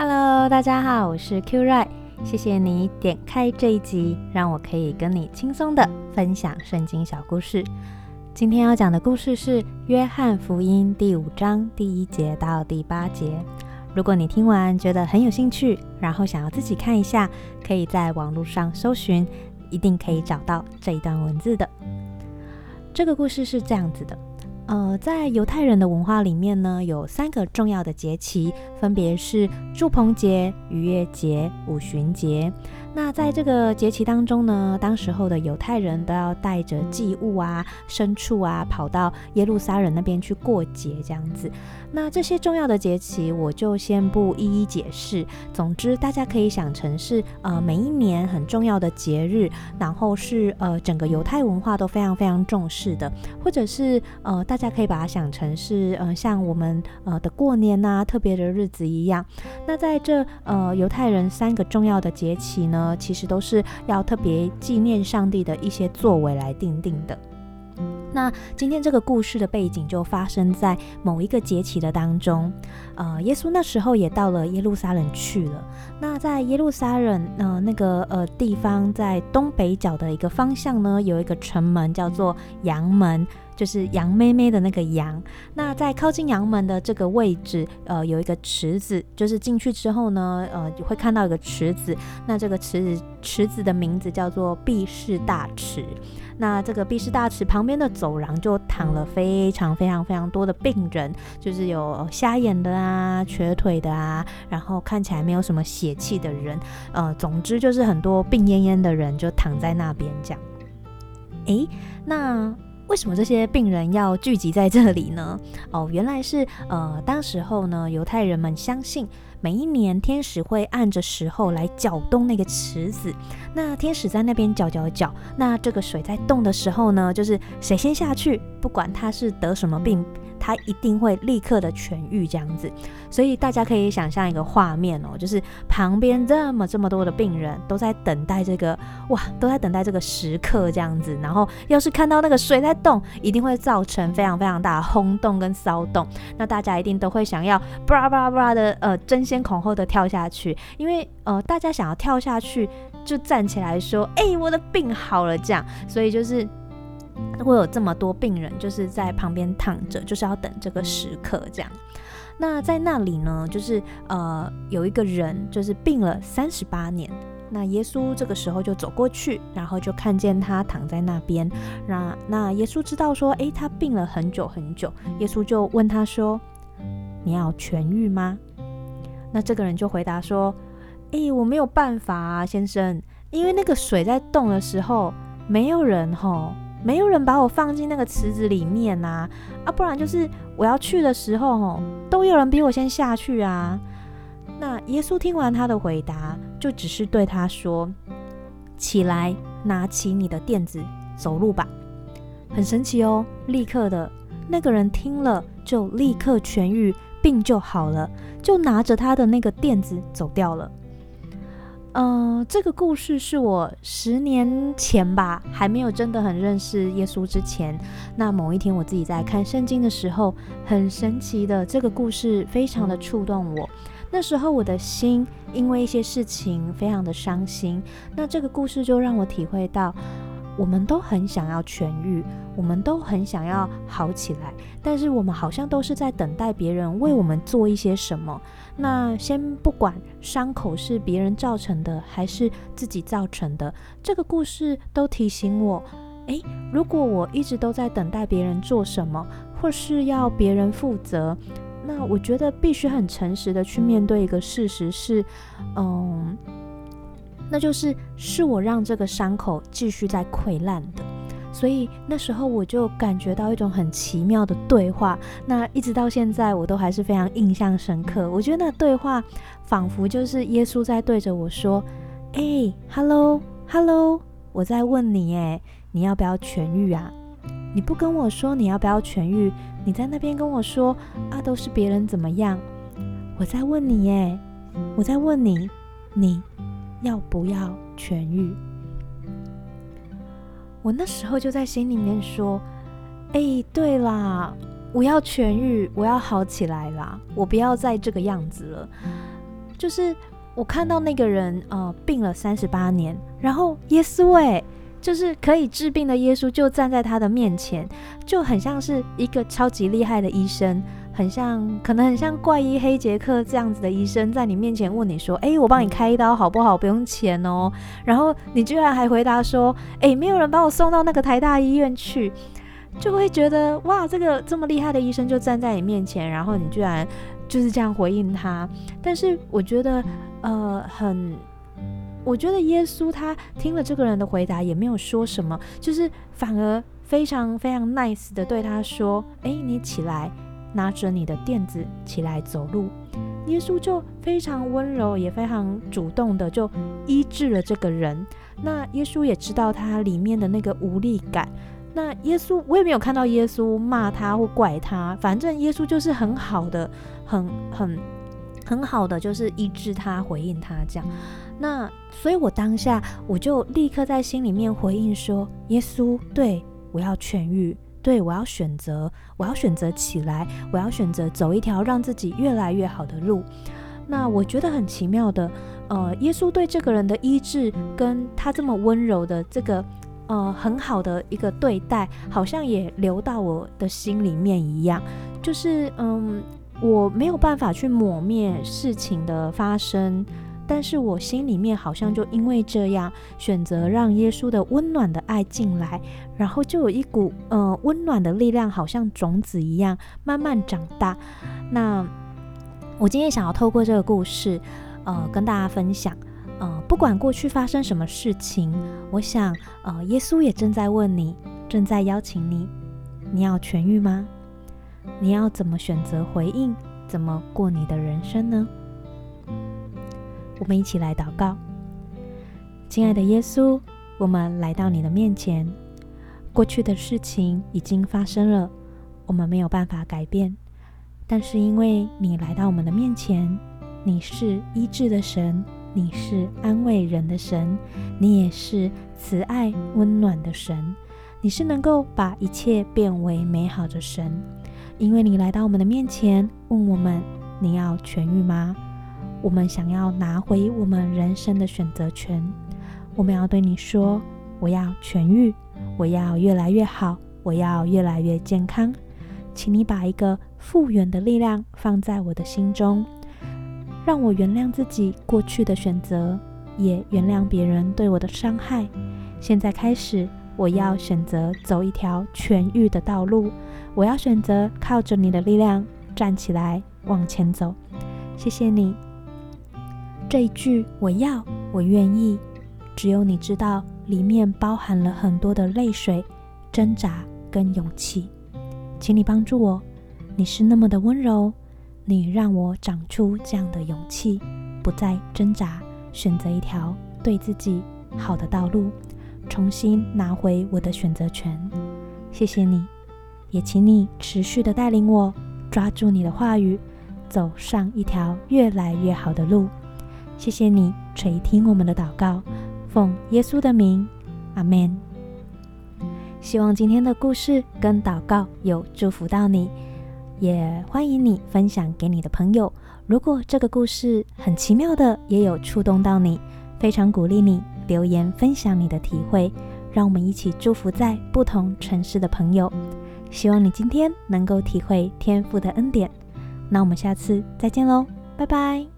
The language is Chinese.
Hello，大家好，我是 Q Ray，谢谢你点开这一集，让我可以跟你轻松的分享圣经小故事。今天要讲的故事是《约翰福音》第五章第一节到第八节。如果你听完觉得很有兴趣，然后想要自己看一下，可以在网络上搜寻，一定可以找到这一段文字的。这个故事是这样子的。呃，在犹太人的文化里面呢，有三个重要的节期，分别是祝棚节、逾越节、五旬节。那在这个节期当中呢，当时候的犹太人都要带着祭物啊、牲畜啊，跑到耶路撒冷那边去过节，这样子。那这些重要的节期，我就先不一一解释。总之，大家可以想成是呃每一年很重要的节日，然后是呃整个犹太文化都非常非常重视的，或者是呃大家可以把它想成是呃像我们呃的过年呐、啊、特别的日子一样。那在这呃犹太人三个重要的节期呢，其实都是要特别纪念上帝的一些作为来定定的。那今天这个故事的背景就发生在某一个节期的当中，呃，耶稣那时候也到了耶路撒冷去了。那在耶路撒冷呃那个呃地方，在东北角的一个方向呢，有一个城门叫做羊门。就是羊妹妹的那个羊，那在靠近羊门的这个位置，呃，有一个池子，就是进去之后呢，呃，会看到一个池子，那这个池子池子的名字叫做毕士大池。那这个毕士大池旁边的走廊就躺了非常非常非常多的病人，就是有瞎眼的啊、瘸腿的啊，然后看起来没有什么血气的人，呃，总之就是很多病恹恹的人就躺在那边这样。诶，那。为什么这些病人要聚集在这里呢？哦，原来是呃，当时候呢，犹太人们相信每一年天使会按着时候来搅动那个池子，那天使在那边搅搅搅，那这个水在动的时候呢，就是谁先下去，不管他是得什么病。他一定会立刻的痊愈，这样子，所以大家可以想象一个画面哦，就是旁边这么这么多的病人都在等待这个哇，都在等待这个时刻这样子。然后要是看到那个水在动，一定会造成非常非常大的轰动跟骚动。那大家一定都会想要巴拉巴拉巴拉的呃争先恐后的跳下去，因为呃大家想要跳下去就站起来说，哎，我的病好了这样，所以就是。会有这么多病人，就是在旁边躺着，就是要等这个时刻这样。那在那里呢，就是呃有一个人，就是病了三十八年。那耶稣这个时候就走过去，然后就看见他躺在那边。那那耶稣知道说，诶，他病了很久很久。耶稣就问他说：“你要痊愈吗？”那这个人就回答说：“诶，我没有办法啊，先生，因为那个水在动的时候，没有人吼。”没有人把我放进那个池子里面呐，啊，啊，不然就是我要去的时候，吼，都有人比我先下去啊。那耶稣听完他的回答，就只是对他说：“起来，拿起你的垫子走路吧。”很神奇哦，立刻的那个人听了就立刻痊愈，病就好了，就拿着他的那个垫子走掉了。嗯、这个故事是我十年前吧，还没有真的很认识耶稣之前。那某一天我自己在看圣经的时候，很神奇的，这个故事非常的触动我。那时候我的心因为一些事情非常的伤心，那这个故事就让我体会到。我们都很想要痊愈，我们都很想要好起来，但是我们好像都是在等待别人为我们做一些什么。那先不管伤口是别人造成的还是自己造成的，这个故事都提醒我：诶，如果我一直都在等待别人做什么，或是要别人负责，那我觉得必须很诚实的去面对一个事实是，嗯。那就是是我让这个伤口继续在溃烂的，所以那时候我就感觉到一种很奇妙的对话。那一直到现在，我都还是非常印象深刻。我觉得那对话仿佛就是耶稣在对着我说：“哎，Hello，Hello，我在问你，哎，你要不要痊愈啊？你不跟我说你要不要痊愈，你在那边跟我说啊，都是别人怎么样？我在问你，哎，我在问你，你。”要不要痊愈？我那时候就在心里面说：“哎，对啦，我要痊愈，我要好起来啦，我不要再这个样子了。”就是我看到那个人呃病了三十八年，然后耶稣诶，就是可以治病的耶稣就站在他的面前，就很像是一个超级厉害的医生。很像，可能很像怪医黑杰克这样子的医生，在你面前问你说：“诶，我帮你开一刀好不好？不用钱哦。”然后你居然还回答说：“诶，没有人把我送到那个台大医院去。”就会觉得哇，这个这么厉害的医生就站在你面前，然后你居然就是这样回应他。但是我觉得，呃，很，我觉得耶稣他听了这个人的回答，也没有说什么，就是反而非常非常 nice 的对他说：“诶，你起来。”拿着你的垫子起来走路，耶稣就非常温柔，也非常主动的就医治了这个人。那耶稣也知道他里面的那个无力感。那耶稣，我也没有看到耶稣骂他或怪他，反正耶稣就是很好的，很很很好的，就是医治他，回应他这样。那所以，我当下我就立刻在心里面回应说：耶稣，对，我要痊愈。对，我要选择，我要选择起来，我要选择走一条让自己越来越好的路。那我觉得很奇妙的，呃，耶稣对这个人的医治，跟他这么温柔的这个，呃，很好的一个对待，好像也流到我的心里面一样。就是，嗯，我没有办法去抹灭事情的发生。但是我心里面好像就因为这样选择让耶稣的温暖的爱进来，然后就有一股呃温暖的力量，好像种子一样慢慢长大。那我今天想要透过这个故事，呃，跟大家分享，呃，不管过去发生什么事情，我想，呃，耶稣也正在问你，正在邀请你，你要痊愈吗？你要怎么选择回应？怎么过你的人生呢？我们一起来祷告，亲爱的耶稣，我们来到你的面前。过去的事情已经发生了，我们没有办法改变。但是因为你来到我们的面前，你是医治的神，你是安慰人的神，你也是慈爱温暖的神，你是能够把一切变为美好的神。因为你来到我们的面前，问我们：你要痊愈吗？我们想要拿回我们人生的选择权，我们要对你说：我要痊愈，我要越来越好，我要越来越健康。请你把一个复原的力量放在我的心中，让我原谅自己过去的选择，也原谅别人对我的伤害。现在开始，我要选择走一条痊愈的道路，我要选择靠着你的力量站起来往前走。谢谢你。这一句“我要，我愿意”，只有你知道，里面包含了很多的泪水、挣扎跟勇气。请你帮助我，你是那么的温柔，你让我长出这样的勇气，不再挣扎，选择一条对自己好的道路，重新拿回我的选择权。谢谢你，也请你持续的带领我，抓住你的话语，走上一条越来越好的路。谢谢你垂听我们的祷告，奉耶稣的名，阿门。希望今天的故事跟祷告有祝福到你，也欢迎你分享给你的朋友。如果这个故事很奇妙的，也有触动到你，非常鼓励你留言分享你的体会，让我们一起祝福在不同城市的朋友。希望你今天能够体会天父的恩典。那我们下次再见喽，拜拜。